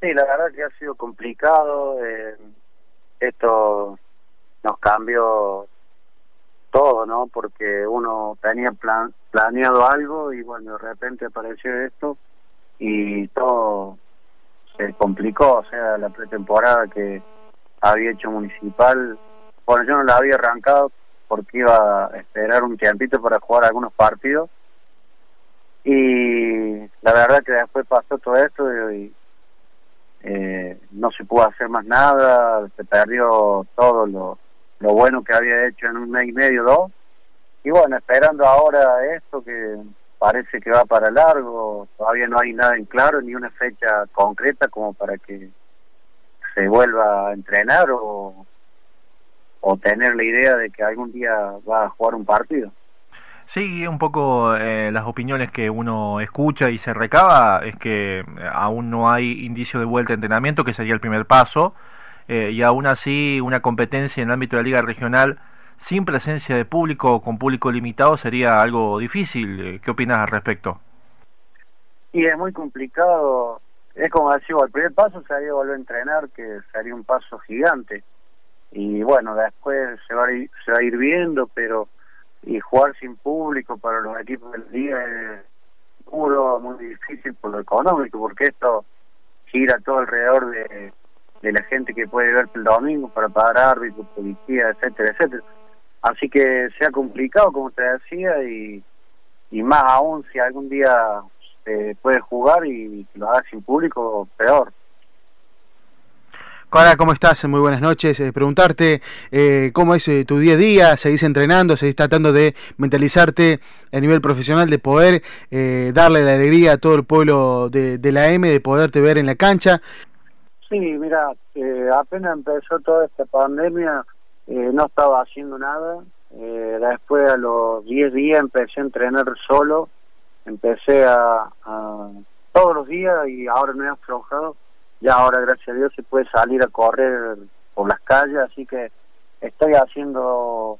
Sí, la verdad que ha sido complicado. Eh, esto nos cambió todo, ¿no? Porque uno tenía plan, planeado algo y bueno, de repente apareció esto y todo se complicó. O sea, la pretemporada que había hecho municipal, bueno, yo no la había arrancado porque iba a esperar un tiempito para jugar algunos partidos y la verdad que después pasó todo esto y, eh, no se pudo hacer más nada, se perdió todo lo, lo bueno que había hecho en un mes y medio, dos. Y bueno, esperando ahora esto que parece que va para largo, todavía no hay nada en claro, ni una fecha concreta como para que se vuelva a entrenar o, o tener la idea de que algún día va a jugar un partido. Sí, un poco eh, las opiniones que uno escucha y se recaba es que aún no hay indicio de vuelta a entrenamiento, que sería el primer paso, eh, y aún así una competencia en el ámbito de la liga regional sin presencia de público o con público limitado sería algo difícil. Eh, ¿Qué opinas al respecto? Y es muy complicado. Es como decir, el primer paso sería volver a entrenar, que sería un paso gigante. Y bueno, después se va a ir, se va a ir viendo, pero y jugar sin público para los equipos del día es duro, muy difícil por lo económico, porque esto gira todo alrededor de, de la gente que puede ver el domingo para pagar árbitros, policía, etcétera, etcétera. Así que se ha complicado, como te decía, y, y más aún si algún día se puede jugar y lo haga sin público, peor. Hola, ¿cómo estás? Muy buenas noches. Eh, preguntarte eh, cómo es eh, tu día a día, seguís entrenando, seguís tratando de mentalizarte a nivel profesional, de poder darle la alegría a todo el pueblo de, la M, de poderte ver en la cancha. Sí, mira, apenas empezó toda esta pandemia, no estaba haciendo nada. después a los 10 días empecé a entrenar solo, empecé a, a todos los días y ahora me he aflojado ya ahora gracias a Dios se puede salir a correr por las calles, así que estoy haciendo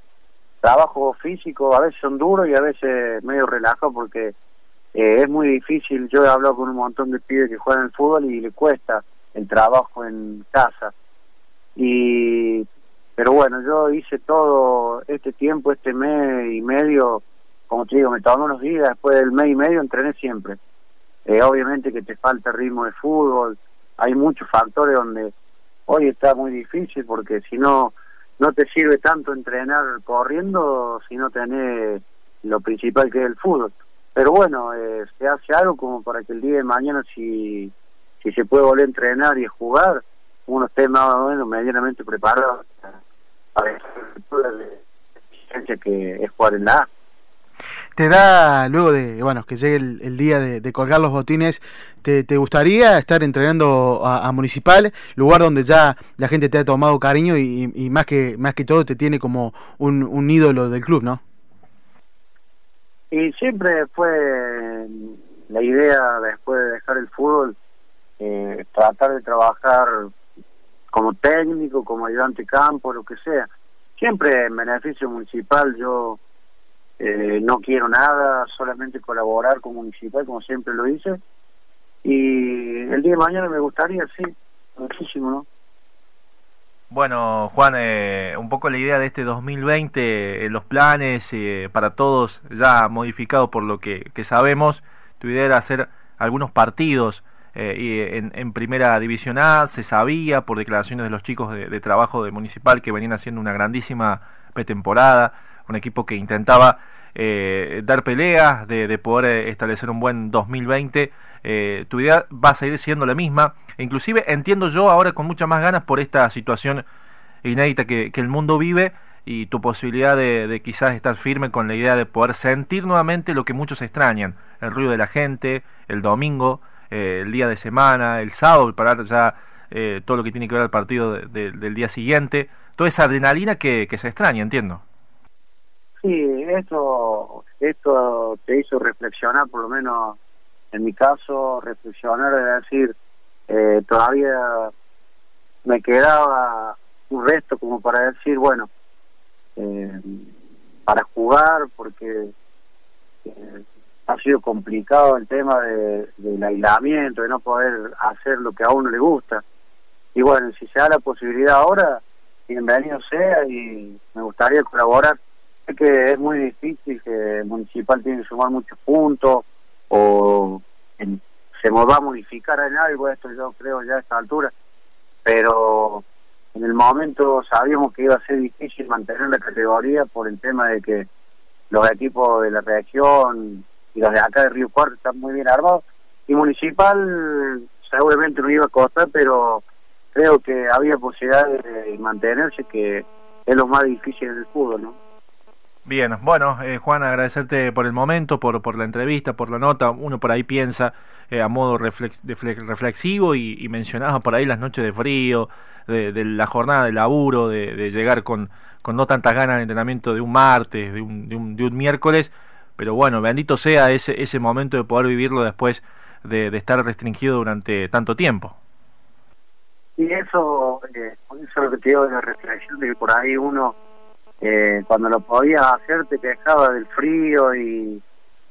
trabajo físico, a veces son duros y a veces medio relajo porque eh, es muy difícil, yo he hablado con un montón de pibes que juegan el fútbol y le cuesta el trabajo en casa. Y pero bueno, yo hice todo este tiempo, este mes y medio, como te digo, me tomé unos días, después del mes y medio entrené siempre. Eh, obviamente que te falta ritmo de fútbol, hay muchos factores donde hoy está muy difícil porque si no no te sirve tanto entrenar corriendo si no tenés lo principal que es el fútbol. Pero bueno, eh, se hace algo como para que el día de mañana si, si se puede volver a entrenar y jugar, uno esté más o menos medianamente preparado para la que es jugar en la te da, luego de bueno que llegue el, día de, colgar los botines, te, gustaría estar entrenando a, Municipal, lugar donde ya la gente te ha tomado cariño y, más que más que todo te tiene como un, un ídolo del club, ¿no? Y siempre fue la idea después de dejar el fútbol, eh, tratar de trabajar como técnico, como ayudante campo, lo que sea. Siempre en beneficio municipal yo eh, no quiero nada, solamente colaborar con municipal, como siempre lo hice. Y el día de mañana me gustaría, sí, muchísimo, ¿no? Bueno, Juan, eh, un poco la idea de este 2020, eh, los planes para todos ya modificados por lo que, sabemos, tu idea era hacer algunos partidos y en, primera división A, se sabía por declaraciones de los chicos de, de trabajo de Municipal que venían haciendo una grandísima pretemporada, un equipo que intentaba eh, dar peleas, de, poder eh, establecer un buen 2020. Eh, tu idea va a seguir siendo la misma. E inclusive entiendo yo ahora con muchas más ganas por esta situación inédita que, el mundo vive y tu posibilidad de, quizás estar firme con la idea de poder sentir nuevamente lo que muchos extrañan, el ruido de la gente, el domingo, el día de semana, el sábado, para ya todo lo que tiene que ver al partido del día siguiente, toda esa adrenalina que se extraña, entiendo. Sí, esto, esto te hizo reflexionar, por lo menos en mi caso, reflexionar es decir, eh, todavía me quedaba un resto como para decir, bueno, eh, para jugar, porque eh, ha sido complicado el tema de, del aislamiento, de no poder hacer lo que a uno le gusta. Y bueno, si se da la posibilidad ahora, bienvenido sea y me gustaría colaborar. Sé que es muy difícil, que el municipal tiene que sumar muchos puntos o se va a modificar en algo esto, yo creo ya a esta altura, pero en el momento sabíamos que iba a ser difícil mantener la categoría por el tema de que los equipos de la reacción y los de acá de Río Cuarto están muy bien armados. Y Municipal seguramente no iba a costar, pero creo que había posibilidad de mantenerse, que es lo más difícil del fútbol, ¿no? Bien, bueno, eh, Juan, agradecerte por el momento, por, por la entrevista, por la nota. Uno por ahí piensa eh, a modo reflexivo y, y, mencionaba por ahí las noches de frío, de, la jornada de laburo, de, llegar con, con no tantas ganas de entrenamiento de un martes, de un, de un, de un miércoles pero bueno, bendito sea ese, ese momento de poder vivirlo después de, estar restringido durante tanto tiempo. Y eso, eh, eso es lo que te digo de la reflexión, de que por ahí uno, eh, cuando lo podía hacer, te quejaba del frío y,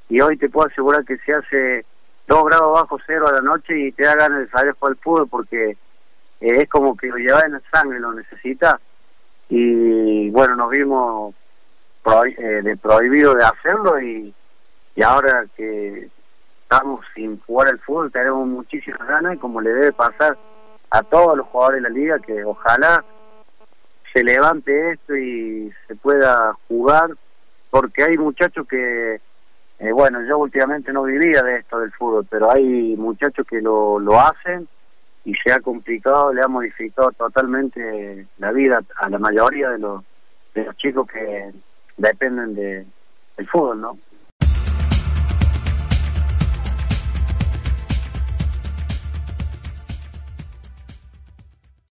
y hoy te puedo asegurar que se hace dos grados bajo cero a la noche y te da ganas de salir para el fútbol porque eh, es como que lo llevas en la sangre, lo necesitas. Y bueno, nos vimos eh, de prohibido de hacerlo y, y ahora que estamos sin jugar al fútbol tenemos muchísimas ganas y como le debe pasar a todos los jugadores de la liga que ojalá se levante esto y pueda jugar porque hay muchachos que eh, bueno yo últimamente no vivía de esto del fútbol pero hay muchachos que lo, lo hacen y se ha complicado le ha modificado totalmente la vida a la mayoría de los de los chicos que dependen de, del fútbol, ¿no?